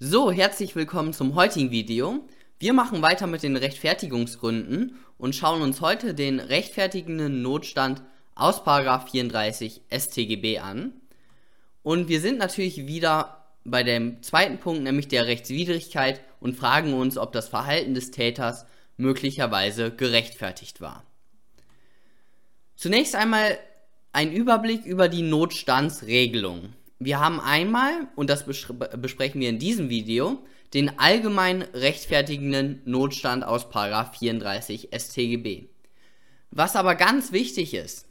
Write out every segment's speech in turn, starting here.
So, herzlich willkommen zum heutigen Video. Wir machen weiter mit den Rechtfertigungsgründen und schauen uns heute den rechtfertigenden Notstand aus 34 StGB an. Und wir sind natürlich wieder bei dem zweiten Punkt, nämlich der Rechtswidrigkeit und fragen uns, ob das Verhalten des Täters möglicherweise gerechtfertigt war. Zunächst einmal ein Überblick über die Notstandsregelung. Wir haben einmal, und das besprechen wir in diesem Video, den allgemein rechtfertigenden Notstand aus 34 StGB. Was aber ganz wichtig ist,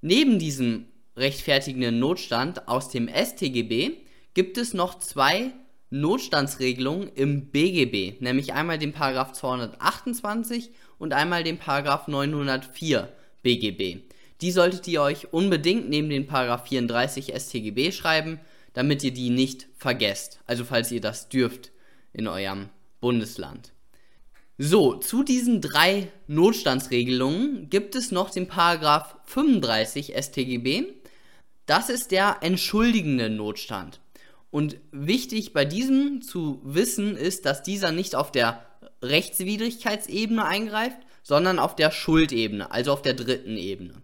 neben diesem rechtfertigenden Notstand aus dem StGB gibt es noch zwei Notstandsregelungen im BGB, nämlich einmal den Paragraph 228 und einmal den Paragraph 904 BGB. Die solltet ihr euch unbedingt neben den Paragraph 34 StGB schreiben, damit ihr die nicht vergesst. Also falls ihr das dürft in eurem Bundesland. So, zu diesen drei Notstandsregelungen gibt es noch den Paragraph 35 StGB. Das ist der entschuldigende Notstand. Und wichtig bei diesem zu wissen ist, dass dieser nicht auf der Rechtswidrigkeitsebene eingreift, sondern auf der Schuldebene, also auf der dritten Ebene.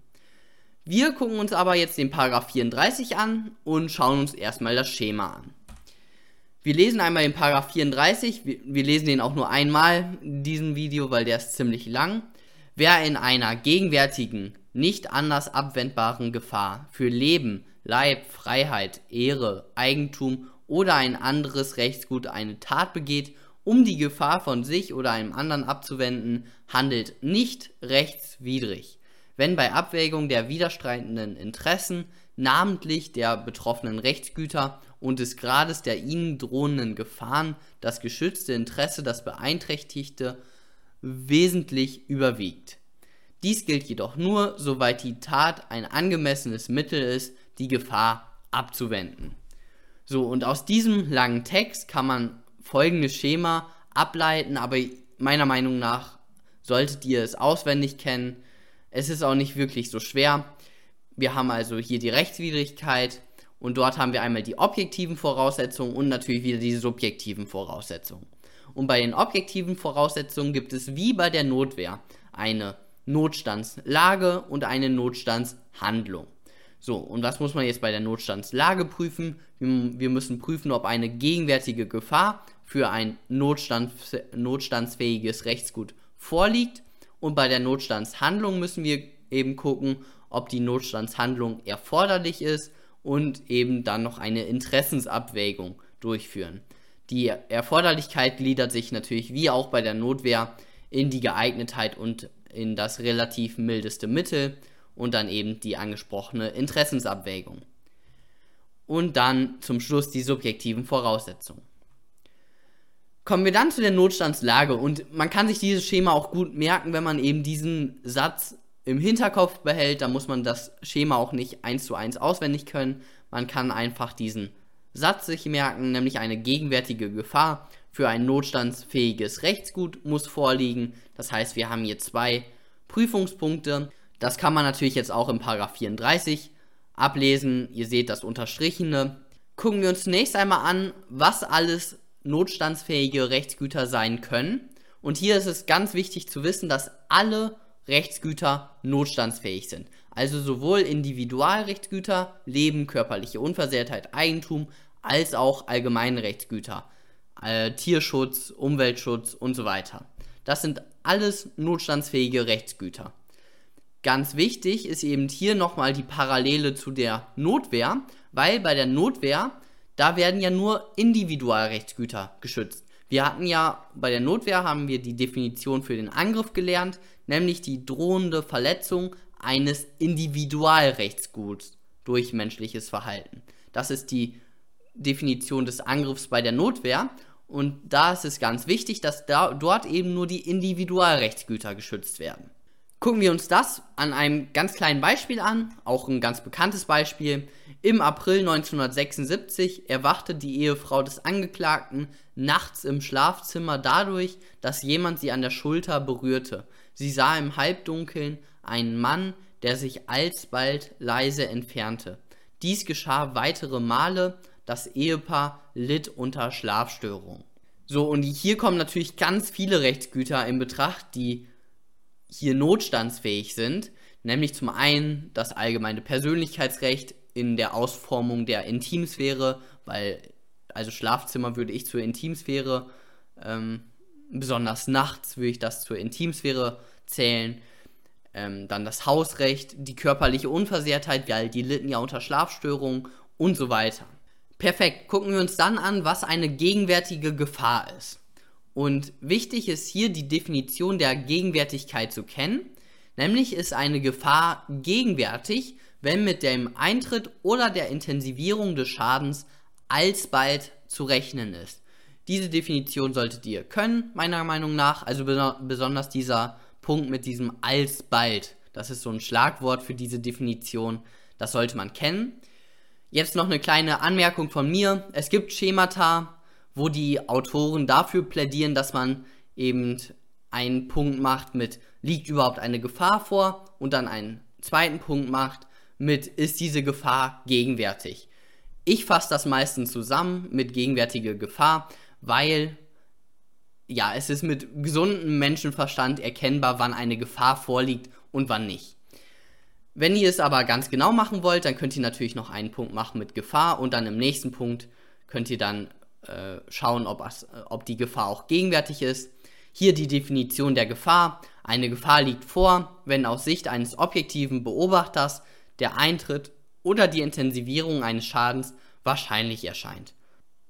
Wir gucken uns aber jetzt den Paragraph 34 an und schauen uns erstmal das Schema an. Wir lesen einmal den Paragraph 34, wir, wir lesen den auch nur einmal in diesem Video, weil der ist ziemlich lang. Wer in einer gegenwärtigen, nicht anders abwendbaren Gefahr für Leben, Leib, Freiheit, Ehre, Eigentum oder ein anderes Rechtsgut eine Tat begeht, um die Gefahr von sich oder einem anderen abzuwenden, handelt nicht rechtswidrig wenn bei Abwägung der widerstreitenden Interessen, namentlich der betroffenen Rechtsgüter und des Grades der ihnen drohenden Gefahren, das geschützte Interesse, das beeinträchtigte, wesentlich überwiegt. Dies gilt jedoch nur, soweit die Tat ein angemessenes Mittel ist, die Gefahr abzuwenden. So, und aus diesem langen Text kann man folgendes Schema ableiten, aber meiner Meinung nach solltet ihr es auswendig kennen, es ist auch nicht wirklich so schwer. Wir haben also hier die Rechtswidrigkeit und dort haben wir einmal die objektiven Voraussetzungen und natürlich wieder die subjektiven Voraussetzungen. Und bei den objektiven Voraussetzungen gibt es wie bei der Notwehr eine Notstandslage und eine Notstandshandlung. So, und was muss man jetzt bei der Notstandslage prüfen? Wir müssen prüfen, ob eine gegenwärtige Gefahr für ein Notstand, notstandsfähiges Rechtsgut vorliegt und bei der Notstandshandlung müssen wir eben gucken, ob die Notstandshandlung erforderlich ist und eben dann noch eine Interessensabwägung durchführen. Die Erforderlichkeit gliedert sich natürlich wie auch bei der Notwehr in die Geeignetheit und in das relativ mildeste Mittel und dann eben die angesprochene Interessensabwägung. Und dann zum Schluss die subjektiven Voraussetzungen. Kommen wir dann zu der Notstandslage und man kann sich dieses Schema auch gut merken, wenn man eben diesen Satz im Hinterkopf behält, da muss man das Schema auch nicht eins zu eins auswendig können. Man kann einfach diesen Satz sich merken, nämlich eine gegenwärtige Gefahr für ein notstandsfähiges Rechtsgut muss vorliegen. Das heißt, wir haben hier zwei Prüfungspunkte. Das kann man natürlich jetzt auch im Paragraph 34 ablesen. Ihr seht das Unterstrichene. Gucken wir uns zunächst einmal an, was alles notstandsfähige Rechtsgüter sein können. Und hier ist es ganz wichtig zu wissen, dass alle Rechtsgüter notstandsfähig sind. Also sowohl Individualrechtsgüter, Leben, körperliche Unversehrtheit, Eigentum, als auch allgemeine Rechtsgüter, äh, Tierschutz, Umweltschutz und so weiter. Das sind alles notstandsfähige Rechtsgüter. Ganz wichtig ist eben hier nochmal die Parallele zu der Notwehr, weil bei der Notwehr da werden ja nur Individualrechtsgüter geschützt. Wir hatten ja bei der Notwehr haben wir die Definition für den Angriff gelernt, nämlich die drohende Verletzung eines Individualrechtsguts durch menschliches Verhalten. Das ist die Definition des Angriffs bei der Notwehr und da ist es ganz wichtig, dass da, dort eben nur die Individualrechtsgüter geschützt werden. Gucken wir uns das an einem ganz kleinen Beispiel an, auch ein ganz bekanntes Beispiel. Im April 1976 erwachte die Ehefrau des Angeklagten nachts im Schlafzimmer dadurch, dass jemand sie an der Schulter berührte. Sie sah im Halbdunkeln einen Mann, der sich alsbald leise entfernte. Dies geschah weitere Male, das Ehepaar litt unter Schlafstörungen. So, und hier kommen natürlich ganz viele Rechtsgüter in Betracht, die hier notstandsfähig sind, nämlich zum einen das allgemeine Persönlichkeitsrecht in der Ausformung der Intimsphäre, weil, also Schlafzimmer würde ich zur Intimsphäre, ähm, besonders nachts würde ich das zur Intimsphäre zählen. Ähm, dann das Hausrecht, die körperliche Unversehrtheit, weil die litten ja unter Schlafstörungen und so weiter. Perfekt, gucken wir uns dann an, was eine gegenwärtige Gefahr ist. Und wichtig ist hier die Definition der Gegenwärtigkeit zu kennen. Nämlich ist eine Gefahr gegenwärtig, wenn mit dem Eintritt oder der Intensivierung des Schadens alsbald zu rechnen ist. Diese Definition solltet ihr können, meiner Meinung nach. Also besonders dieser Punkt mit diesem alsbald. Das ist so ein Schlagwort für diese Definition. Das sollte man kennen. Jetzt noch eine kleine Anmerkung von mir. Es gibt Schemata, wo die Autoren dafür plädieren, dass man eben einen Punkt macht mit liegt überhaupt eine Gefahr vor und dann einen zweiten Punkt macht mit ist diese Gefahr gegenwärtig. Ich fasse das meistens zusammen mit gegenwärtige Gefahr, weil ja, es ist mit gesundem Menschenverstand erkennbar, wann eine Gefahr vorliegt und wann nicht. Wenn ihr es aber ganz genau machen wollt, dann könnt ihr natürlich noch einen Punkt machen mit Gefahr und dann im nächsten Punkt könnt ihr dann äh, schauen, ob, es, ob die Gefahr auch gegenwärtig ist. Hier die Definition der Gefahr. Eine Gefahr liegt vor, wenn aus Sicht eines objektiven Beobachters der Eintritt oder die Intensivierung eines Schadens wahrscheinlich erscheint.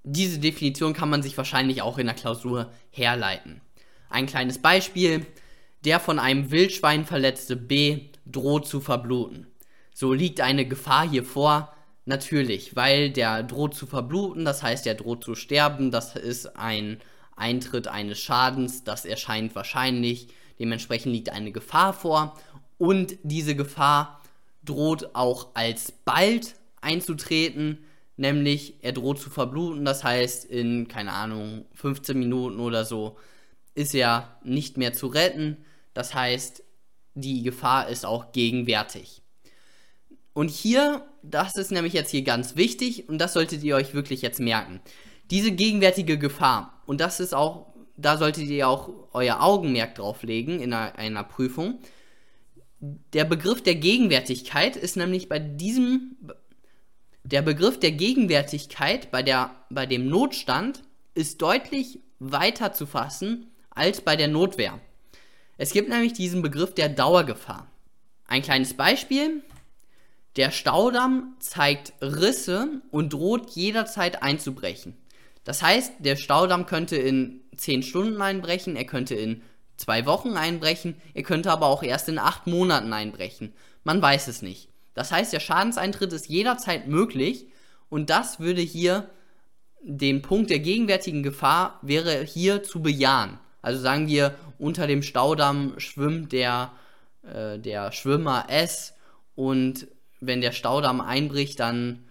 Diese Definition kann man sich wahrscheinlich auch in der Klausur herleiten. Ein kleines Beispiel. Der von einem Wildschwein verletzte B droht zu verbluten. So liegt eine Gefahr hier vor, natürlich, weil der droht zu verbluten, das heißt, er droht zu sterben, das ist ein Eintritt eines Schadens, das erscheint wahrscheinlich, dementsprechend liegt eine Gefahr vor. Und diese Gefahr droht auch alsbald einzutreten, nämlich er droht zu verbluten, das heißt in, keine Ahnung, 15 Minuten oder so ist er nicht mehr zu retten, das heißt die Gefahr ist auch gegenwärtig. Und hier, das ist nämlich jetzt hier ganz wichtig und das solltet ihr euch wirklich jetzt merken. Diese gegenwärtige Gefahr, und das ist auch, da solltet ihr auch euer Augenmerk drauf legen in einer, einer Prüfung. Der Begriff der Gegenwärtigkeit ist nämlich bei diesem, der Begriff der Gegenwärtigkeit bei, der, bei dem Notstand ist deutlich weiter zu fassen als bei der Notwehr. Es gibt nämlich diesen Begriff der Dauergefahr. Ein kleines Beispiel. Der Staudamm zeigt Risse und droht jederzeit einzubrechen. Das heißt, der Staudamm könnte in 10 Stunden einbrechen, er könnte in 2 Wochen einbrechen, er könnte aber auch erst in 8 Monaten einbrechen. Man weiß es nicht. Das heißt, der Schadenseintritt ist jederzeit möglich und das würde hier den Punkt der gegenwärtigen Gefahr wäre hier zu bejahen. Also sagen wir, unter dem Staudamm schwimmt der, äh, der Schwimmer S und wenn der Staudamm einbricht, dann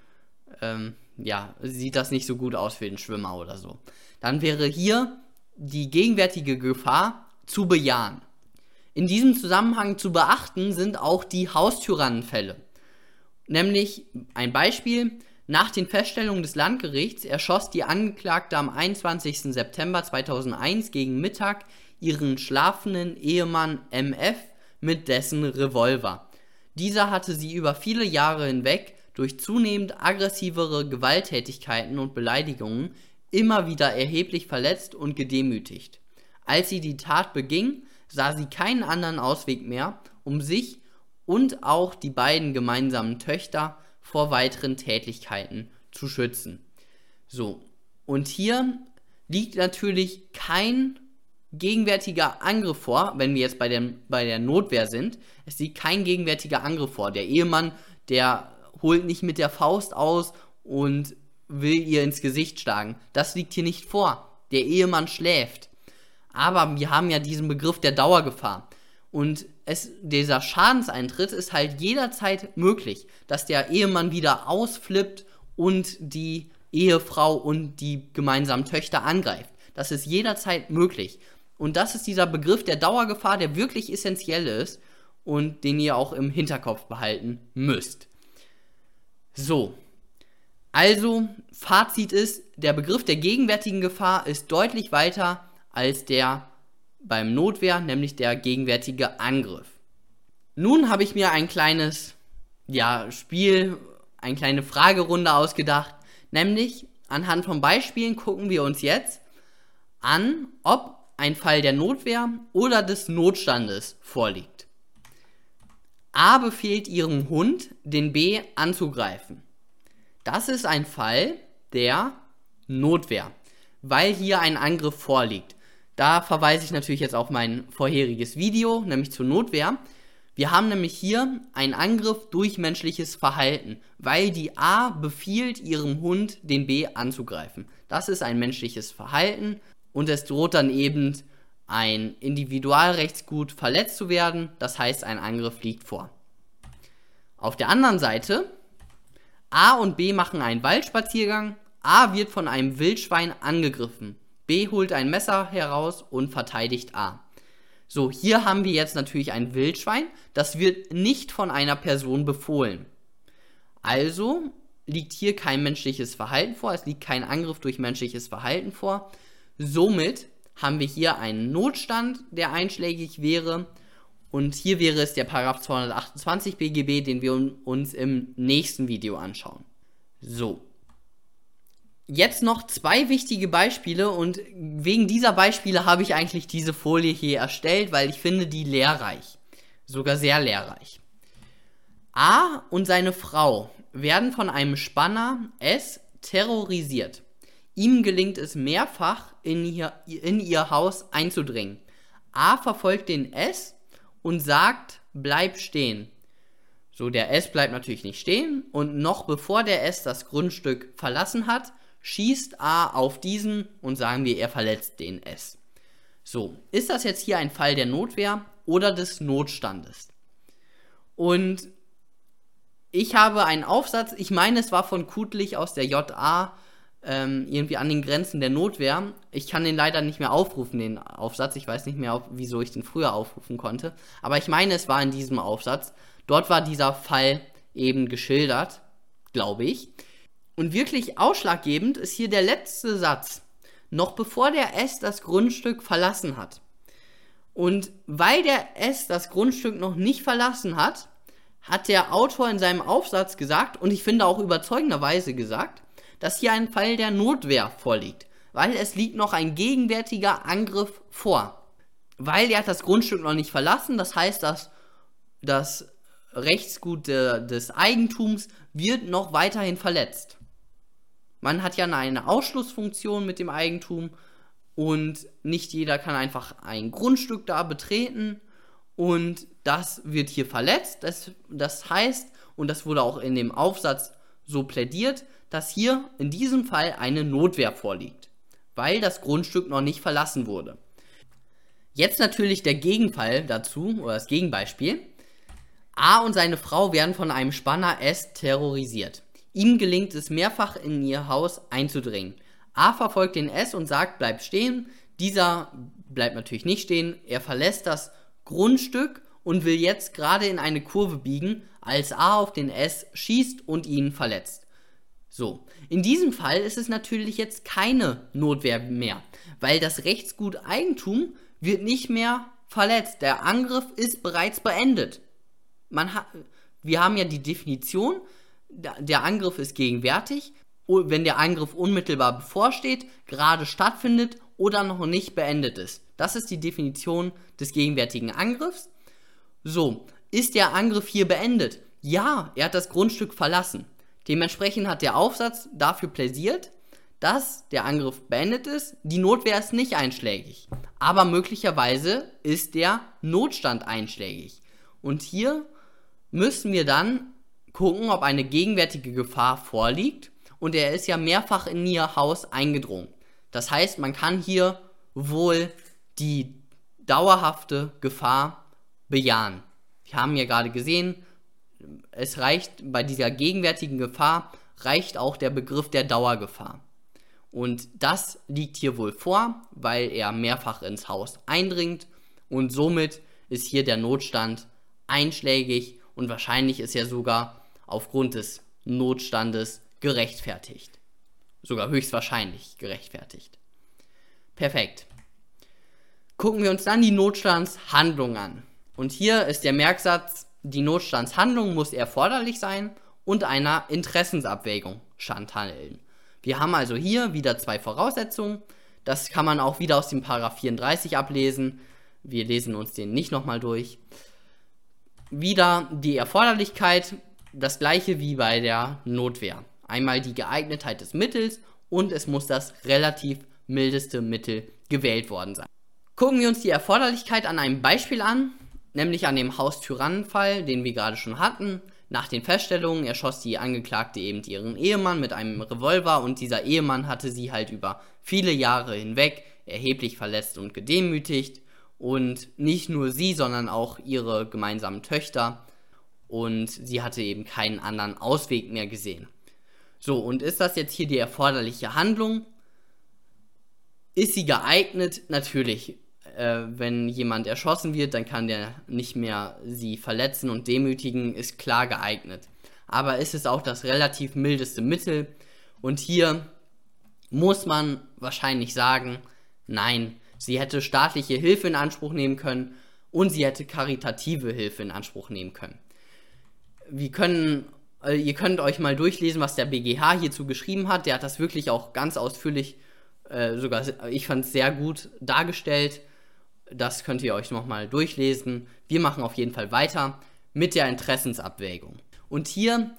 ähm, ja, sieht das nicht so gut aus für den Schwimmer oder so. Dann wäre hier die gegenwärtige Gefahr zu bejahen. In diesem Zusammenhang zu beachten sind auch die Haustyrannenfälle. Nämlich ein Beispiel, nach den Feststellungen des Landgerichts erschoss die Angeklagte am 21. September 2001 gegen Mittag ihren schlafenden Ehemann MF mit dessen Revolver. Dieser hatte sie über viele Jahre hinweg durch zunehmend aggressivere Gewalttätigkeiten und Beleidigungen immer wieder erheblich verletzt und gedemütigt. Als sie die Tat beging, sah sie keinen anderen Ausweg mehr, um sich und auch die beiden gemeinsamen Töchter vor weiteren Tätigkeiten zu schützen. So, und hier liegt natürlich kein gegenwärtiger Angriff vor, wenn wir jetzt bei, dem, bei der Notwehr sind. Es liegt kein gegenwärtiger Angriff vor. Der Ehemann, der holt nicht mit der Faust aus und will ihr ins Gesicht schlagen. Das liegt hier nicht vor. Der Ehemann schläft. Aber wir haben ja diesen Begriff der Dauergefahr. Und es, dieser Schadenseintritt ist halt jederzeit möglich, dass der Ehemann wieder ausflippt und die Ehefrau und die gemeinsamen Töchter angreift. Das ist jederzeit möglich. Und das ist dieser Begriff der Dauergefahr, der wirklich essentiell ist und den ihr auch im Hinterkopf behalten müsst. So, Also, Fazit ist, der Begriff der gegenwärtigen Gefahr ist deutlich weiter als der beim Notwehr, nämlich der gegenwärtige Angriff. Nun habe ich mir ein kleines ja, Spiel, eine kleine Fragerunde ausgedacht, nämlich anhand von Beispielen gucken wir uns jetzt an, ob ein Fall der Notwehr oder des Notstandes vorliegt. A befiehlt ihrem Hund, den B anzugreifen. Das ist ein Fall der Notwehr, weil hier ein Angriff vorliegt. Da verweise ich natürlich jetzt auf mein vorheriges Video, nämlich zur Notwehr. Wir haben nämlich hier einen Angriff durch menschliches Verhalten, weil die A befiehlt ihrem Hund, den B anzugreifen. Das ist ein menschliches Verhalten und es droht dann eben ein Individualrechtsgut verletzt zu werden, das heißt ein Angriff liegt vor. Auf der anderen Seite, A und B machen einen Waldspaziergang, A wird von einem Wildschwein angegriffen, B holt ein Messer heraus und verteidigt A. So, hier haben wir jetzt natürlich ein Wildschwein, das wird nicht von einer Person befohlen. Also liegt hier kein menschliches Verhalten vor, es liegt kein Angriff durch menschliches Verhalten vor. Somit haben wir hier einen Notstand, der einschlägig wäre. Und hier wäre es der Paragraph 228 BGB, den wir uns im nächsten Video anschauen. So, Jetzt noch zwei wichtige Beispiele und wegen dieser Beispiele habe ich eigentlich diese Folie hier erstellt, weil ich finde die lehrreich. Sogar sehr lehrreich. A und seine Frau werden von einem Spanner S terrorisiert. Ihm gelingt es mehrfach, in ihr, in ihr Haus einzudringen. A verfolgt den S und sagt, bleib stehen. So, der S bleibt natürlich nicht stehen und noch bevor der S das Grundstück verlassen hat, schießt A auf diesen und sagen wir, er verletzt den S. So, ist das jetzt hier ein Fall der Notwehr oder des Notstandes? Und ich habe einen Aufsatz, ich meine, es war von Kutlich aus der JA, ähm, irgendwie an den Grenzen der Notwehr. Ich kann den leider nicht mehr aufrufen, den Aufsatz. Ich weiß nicht mehr, wieso ich den früher aufrufen konnte. Aber ich meine, es war in diesem Aufsatz. Dort war dieser Fall eben geschildert, glaube ich. Und wirklich ausschlaggebend ist hier der letzte Satz, noch bevor der S das Grundstück verlassen hat. Und weil der S das Grundstück noch nicht verlassen hat, hat der Autor in seinem Aufsatz gesagt, und ich finde auch überzeugenderweise gesagt, dass hier ein Fall der Notwehr vorliegt, weil es liegt noch ein gegenwärtiger Angriff vor. Weil er hat das Grundstück noch nicht verlassen, das heißt, dass das Rechtsgut des Eigentums wird noch weiterhin verletzt. Man hat ja eine Ausschlussfunktion mit dem Eigentum und nicht jeder kann einfach ein Grundstück da betreten und das wird hier verletzt. Das, das heißt, und das wurde auch in dem Aufsatz so plädiert, dass hier in diesem Fall eine Notwehr vorliegt, weil das Grundstück noch nicht verlassen wurde. Jetzt natürlich der Gegenfall dazu oder das Gegenbeispiel. A und seine Frau werden von einem Spanner S terrorisiert. Ihm gelingt es mehrfach in ihr Haus einzudringen. A verfolgt den S und sagt, bleib stehen. Dieser bleibt natürlich nicht stehen. Er verlässt das Grundstück und will jetzt gerade in eine Kurve biegen, als A auf den S schießt und ihn verletzt. So, in diesem Fall ist es natürlich jetzt keine Notwehr mehr, weil das Rechtsgut Eigentum wird nicht mehr verletzt. Der Angriff ist bereits beendet. Man ha wir haben ja die Definition, der Angriff ist gegenwärtig, wenn der Angriff unmittelbar bevorsteht, gerade stattfindet oder noch nicht beendet ist. Das ist die Definition des gegenwärtigen Angriffs. So, ist der Angriff hier beendet? Ja, er hat das Grundstück verlassen. Dementsprechend hat der Aufsatz dafür plädiert, dass der Angriff beendet ist. Die Notwehr ist nicht einschlägig. Aber möglicherweise ist der Notstand einschlägig. Und hier müssen wir dann gucken, ob eine gegenwärtige Gefahr vorliegt und er ist ja mehrfach in ihr Haus eingedrungen. Das heißt, man kann hier wohl die dauerhafte Gefahr bejahen. Wir haben ja gerade gesehen, es reicht bei dieser gegenwärtigen Gefahr reicht auch der Begriff der Dauergefahr. Und das liegt hier wohl vor, weil er mehrfach ins Haus eindringt und somit ist hier der Notstand einschlägig und wahrscheinlich ist er sogar aufgrund des Notstandes gerechtfertigt. Sogar höchstwahrscheinlich gerechtfertigt. Perfekt. Gucken wir uns dann die Notstandshandlung an. Und hier ist der Merksatz, die Notstandshandlung muss erforderlich sein und einer Interessensabwägung standhalten. Wir haben also hier wieder zwei Voraussetzungen. Das kann man auch wieder aus dem Paragraph 34 ablesen. Wir lesen uns den nicht nochmal durch. Wieder die Erforderlichkeit, das gleiche wie bei der Notwehr. Einmal die Geeignetheit des Mittels und es muss das relativ mildeste Mittel gewählt worden sein. Gucken wir uns die Erforderlichkeit an einem Beispiel an, nämlich an dem Haustyrannenfall, den wir gerade schon hatten. Nach den Feststellungen erschoss die Angeklagte eben ihren Ehemann mit einem Revolver und dieser Ehemann hatte sie halt über viele Jahre hinweg erheblich verletzt und gedemütigt und nicht nur sie, sondern auch ihre gemeinsamen Töchter und sie hatte eben keinen anderen Ausweg mehr gesehen. So, und ist das jetzt hier die erforderliche Handlung? Ist sie geeignet? Natürlich. Äh, wenn jemand erschossen wird, dann kann der nicht mehr sie verletzen und demütigen, ist klar geeignet. Aber ist es auch das relativ mildeste Mittel? Und hier muss man wahrscheinlich sagen, nein, sie hätte staatliche Hilfe in Anspruch nehmen können und sie hätte karitative Hilfe in Anspruch nehmen können. Wir können, äh, ihr könnt euch mal durchlesen, was der BGH hierzu geschrieben hat. Der hat das wirklich auch ganz ausführlich, äh, sogar ich fand es sehr gut dargestellt. Das könnt ihr euch nochmal durchlesen. Wir machen auf jeden Fall weiter mit der Interessensabwägung. Und hier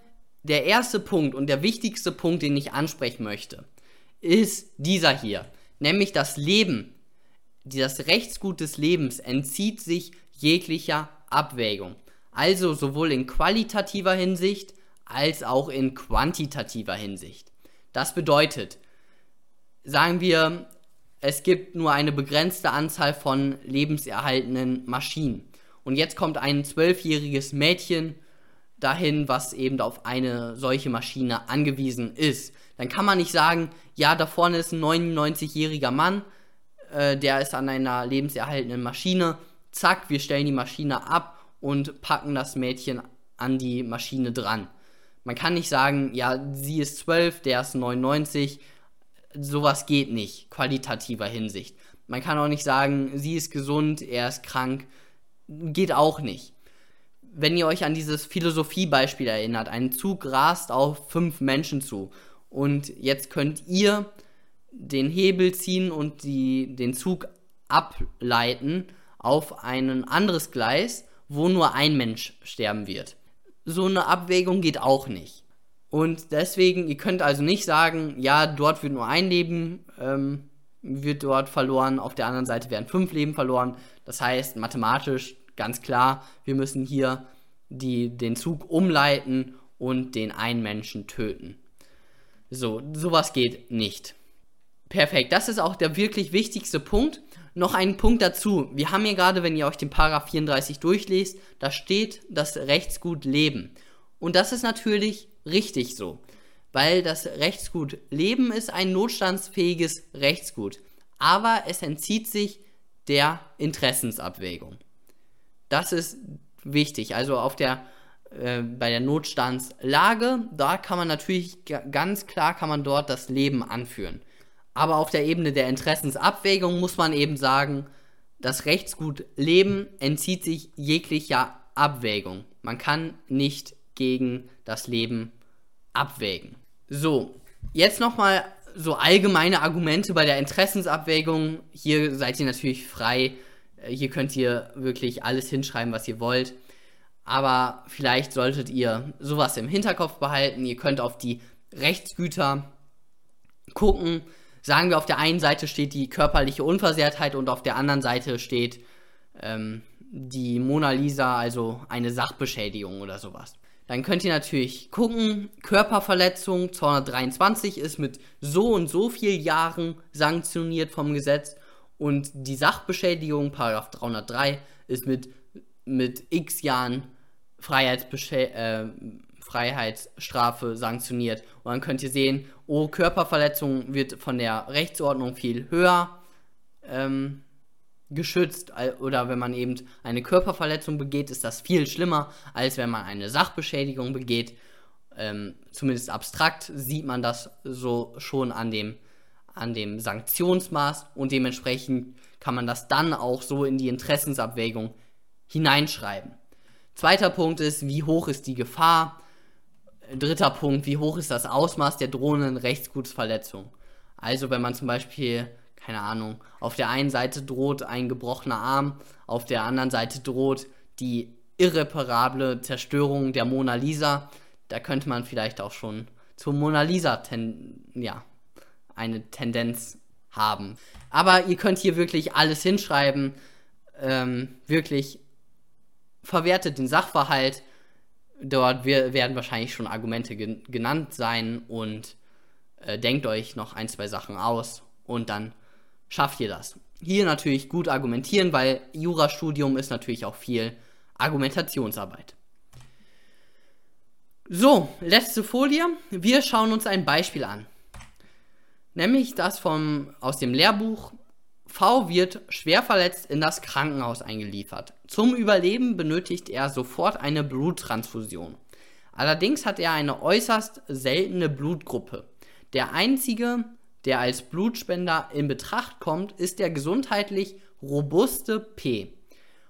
der erste Punkt und der wichtigste Punkt, den ich ansprechen möchte, ist dieser hier. Nämlich das Leben, das Rechtsgut des Lebens entzieht sich jeglicher Abwägung. Also sowohl in qualitativer Hinsicht als auch in quantitativer Hinsicht. Das bedeutet, sagen wir, es gibt nur eine begrenzte Anzahl von lebenserhaltenden Maschinen. Und jetzt kommt ein zwölfjähriges Mädchen dahin, was eben auf eine solche Maschine angewiesen ist. Dann kann man nicht sagen, ja, da vorne ist ein 99-jähriger Mann, äh, der ist an einer lebenserhaltenden Maschine, zack, wir stellen die Maschine ab und packen das Mädchen an die Maschine dran. Man kann nicht sagen, ja, sie ist 12, der ist 99, sowas geht nicht, qualitativer Hinsicht. Man kann auch nicht sagen, sie ist gesund, er ist krank, geht auch nicht. Wenn ihr euch an dieses Philosophiebeispiel erinnert, ein Zug rast auf fünf Menschen zu und jetzt könnt ihr den Hebel ziehen und die, den Zug ableiten auf ein anderes Gleis, wo nur ein Mensch sterben wird. So eine Abwägung geht auch nicht. Und deswegen, ihr könnt also nicht sagen, ja, dort wird nur ein Leben, ähm, wird dort verloren, auf der anderen Seite werden fünf Leben verloren. Das heißt, mathematisch ganz klar, wir müssen hier die, den Zug umleiten und den einen Menschen töten. So, sowas geht nicht. Perfekt, das ist auch der wirklich wichtigste Punkt. Noch ein Punkt dazu. Wir haben hier gerade, wenn ihr euch den Paragraph 34 durchlest, da steht das Rechtsgut Leben. Und das ist natürlich richtig so, weil das Rechtsgut Leben ist ein notstandsfähiges Rechtsgut, aber es entzieht sich der Interessensabwägung. Das ist wichtig. Also auf der äh, bei der Notstandslage, da kann man natürlich ganz klar kann man dort das Leben anführen. Aber auf der Ebene der Interessensabwägung muss man eben sagen, das Rechtsgut Leben entzieht sich jeglicher Abwägung. Man kann nicht gegen das Leben abwägen. So, jetzt nochmal so allgemeine Argumente bei der Interessensabwägung. Hier seid ihr natürlich frei. Äh, hier könnt ihr wirklich alles hinschreiben, was ihr wollt. Aber vielleicht solltet ihr sowas im Hinterkopf behalten. Ihr könnt auf die Rechtsgüter gucken. Sagen wir, auf der einen Seite steht die körperliche Unversehrtheit und auf der anderen Seite steht ähm, die Mona Lisa, also eine Sachbeschädigung oder sowas. Dann könnt ihr natürlich gucken, Körperverletzung 223 ist mit so und so viel Jahren sanktioniert vom Gesetz und die Sachbeschädigung, Paragraph 303, ist mit, mit x Jahren äh, Freiheitsstrafe sanktioniert. Und dann könnt ihr sehen, oh, Körperverletzung wird von der Rechtsordnung viel höher ähm, geschützt oder wenn man eben eine Körperverletzung begeht, ist das viel schlimmer, als wenn man eine Sachbeschädigung begeht. ähm, zumindest abstrakt sieht man das so schon an dem, an dem Sanktionsmaß und dementsprechend kann man das dann auch so in die Interessensabwägung hineinschreiben. Zweiter Punkt ist, wie hoch ist die Gefahr? Dritter Punkt, wie hoch ist das Ausmaß der drohenden Rechtsgutsverletzung? Also wenn man zum Beispiel, keine Ahnung, auf der einen Seite droht ein gebrochener Arm, auf der anderen Seite droht die irreparable Zerstörung der Mona Lisa, da könnte man vielleicht auch schon zur Mona Lisa ja, eine Tendenz haben. Aber ihr könnt hier wirklich alles hinschreiben, ähm, wirklich verwertet den Sachverhalt. Dort werden wahrscheinlich schon Argumente gen genannt sein und äh, denkt euch noch ein, zwei Sachen aus und dann schafft ihr das. Hier natürlich gut argumentieren, weil Jurastudium ist natürlich auch viel Argumentationsarbeit. So, letzte Folie. Wir schauen uns ein Beispiel an. Nämlich das vom, aus dem Lehrbuch V wird schwer verletzt in das Krankenhaus eingeliefert. Zum Überleben benötigt er sofort eine Bluttransfusion. Allerdings hat er eine äußerst seltene Blutgruppe. Der einzige, der als Blutspender in Betracht kommt, ist der gesundheitlich robuste P.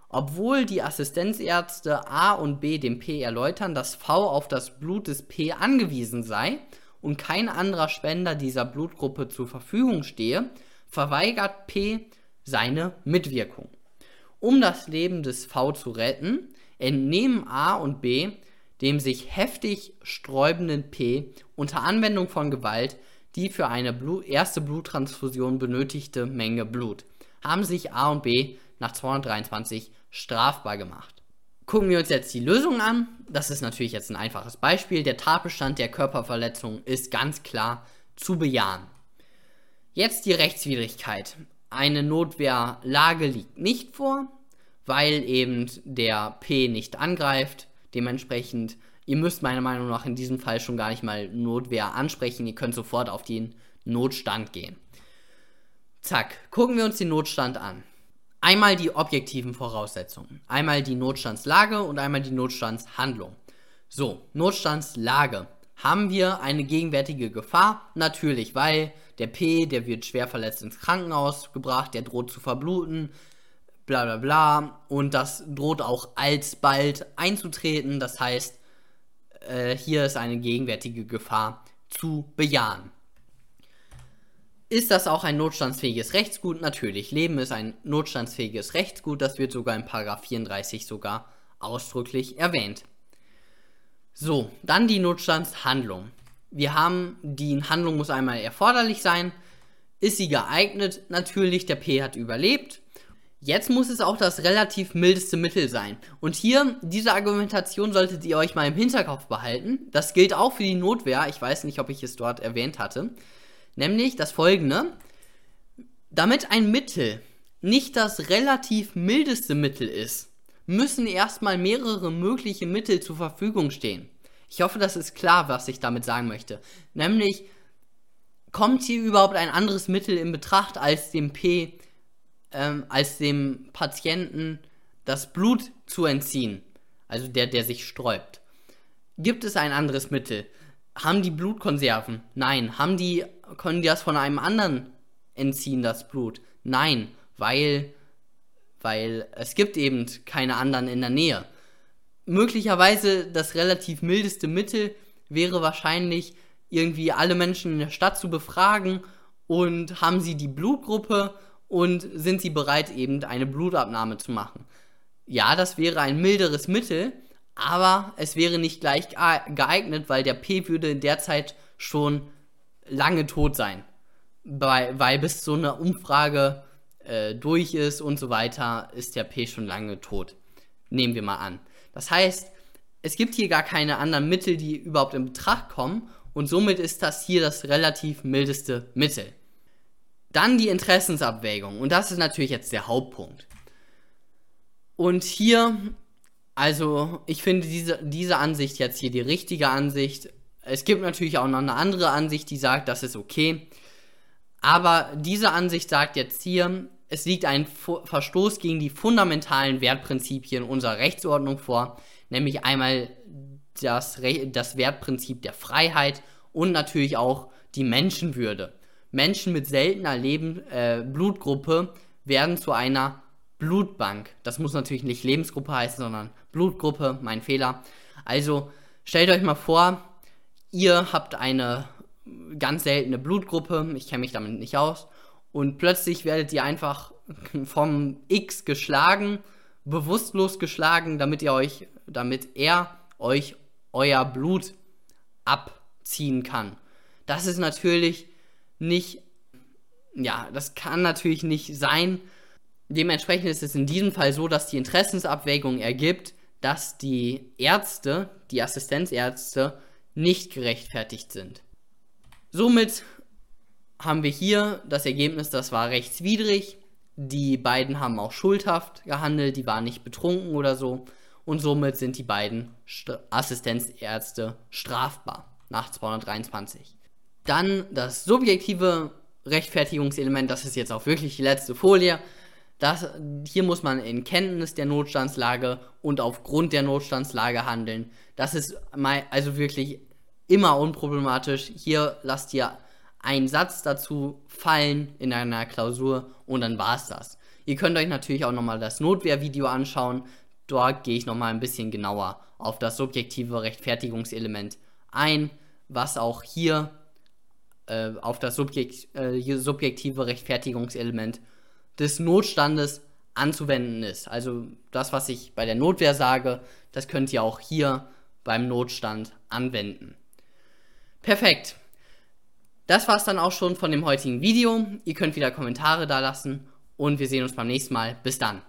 Obwohl die Assistenzärzte A und B dem P erläutern, dass V auf das Blut des P angewiesen sei und kein anderer Spender dieser Blutgruppe zur Verfügung stehe, verweigert P seine Mitwirkung. Um das Leben des V zu retten, entnehmen A und B dem sich heftig sträubenden P unter Anwendung von Gewalt die für eine erste Bluttransfusion benötigte Menge Blut, haben sich A und B nach 223 strafbar gemacht. Gucken wir uns jetzt die Lösung an. Das ist natürlich jetzt ein einfaches Beispiel. Der Tatbestand der Körperverletzung ist ganz klar zu bejahen. Jetzt die Rechtswidrigkeit. Eine Notwehrlage liegt nicht vor, weil eben der P nicht angreift. Dementsprechend, ihr müsst meiner Meinung nach in diesem Fall schon gar nicht mal Notwehr ansprechen. Ihr könnt sofort auf den Notstand gehen. Zack, gucken wir uns den Notstand an. Einmal die objektiven Voraussetzungen. Einmal die Notstandslage und einmal die Notstandshandlung. So, Notstandslage. Haben wir eine gegenwärtige Gefahr? Natürlich, weil der P, der wird schwer verletzt ins Krankenhaus gebracht, der droht zu verbluten, bla bla bla. Und das droht auch alsbald einzutreten. Das heißt, äh, hier ist eine gegenwärtige Gefahr zu bejahen. Ist das auch ein notstandsfähiges Rechtsgut? Natürlich. Leben ist ein notstandsfähiges Rechtsgut. Das wird sogar in 34 sogar ausdrücklich erwähnt. So, dann die Notstandshandlung. Wir haben, die Handlung muss einmal erforderlich sein. Ist sie geeignet? Natürlich, der P hat überlebt. Jetzt muss es auch das relativ mildeste Mittel sein. Und hier, diese Argumentation solltet ihr euch mal im Hinterkopf behalten. Das gilt auch für die Notwehr. Ich weiß nicht, ob ich es dort erwähnt hatte. Nämlich das folgende. Damit ein Mittel nicht das relativ mildeste Mittel ist, müssen erstmal mehrere mögliche Mittel zur Verfügung stehen. Ich hoffe, das ist klar, was ich damit sagen möchte. Nämlich, kommt hier überhaupt ein anderes Mittel in Betracht, als dem P, ähm, als dem Patienten das Blut zu entziehen? Also der, der sich sträubt. Gibt es ein anderes Mittel? Haben die Blutkonserven? Nein. Haben die, können die das von einem anderen entziehen, das Blut? Nein, weil, weil es gibt eben keine anderen in der Nähe möglicherweise das relativ mildeste Mittel wäre wahrscheinlich irgendwie alle Menschen in der Stadt zu befragen und haben sie die Blutgruppe und sind sie bereit eben eine Blutabnahme zu machen. Ja, das wäre ein milderes Mittel, aber es wäre nicht gleich geeignet, weil der P würde in der Zeit schon lange tot sein. Weil, weil bis so eine Umfrage äh, durch ist und so weiter, ist der P schon lange tot. Nehmen wir mal an. Das heißt, es gibt hier gar keine anderen Mittel, die überhaupt in Betracht kommen und somit ist das hier das relativ mildeste Mittel. Dann die Interessensabwägung und das ist natürlich jetzt der Hauptpunkt. Und hier, also ich finde diese, diese Ansicht jetzt hier die richtige Ansicht. Es gibt natürlich auch noch eine andere Ansicht, die sagt, das ist okay. Aber diese Ansicht sagt jetzt hier, es liegt ein Verstoß gegen die fundamentalen Wertprinzipien unserer Rechtsordnung vor, nämlich einmal das, das Wertprinzip der Freiheit und natürlich auch die Menschenwürde. Menschen mit seltener Leben, äh, Blutgruppe werden zu einer Blutbank. Das muss natürlich nicht Lebensgruppe heißen, sondern Blutgruppe, mein Fehler. Also stellt euch mal vor, ihr habt eine ganz seltene Blutgruppe, ich kenne mich damit nicht aus, und plötzlich werdet ihr einfach vom X geschlagen, bewusstlos geschlagen, damit ihr euch, damit er euch euer Blut abziehen kann. Das ist natürlich nicht, ja, das kann natürlich nicht sein. Dementsprechend ist es in diesem Fall so, dass die Interessensabwägung ergibt, dass die Ärzte, die Assistenzärzte, nicht gerechtfertigt sind. Somit haben wir hier das Ergebnis, das war rechtswidrig. Die beiden haben auch schuldhaft gehandelt, die waren nicht betrunken oder so. Und somit sind die beiden St Assistenzärzte strafbar nach 223. Dann das subjektive Rechtfertigungselement, das ist jetzt auch wirklich die letzte Folie. Das, hier muss man in Kenntnis der Notstandslage und aufgrund der Notstandslage handeln. Das ist also wirklich immer unproblematisch. Hier lasst ihr einen Satz dazu fallen in einer Klausur und dann war es das. Ihr könnt euch natürlich auch nochmal das Notwehrvideo anschauen. Dort gehe ich nochmal ein bisschen genauer auf das subjektive Rechtfertigungselement ein, was auch hier äh, auf das Subjekt, äh, subjektive Rechtfertigungselement des Notstandes anzuwenden ist. Also das, was ich bei der Notwehr sage, das könnt ihr auch hier beim Notstand anwenden. Perfekt. Das war es dann auch schon von dem heutigen Video. Ihr könnt wieder Kommentare da lassen und wir sehen uns beim nächsten Mal. Bis dann.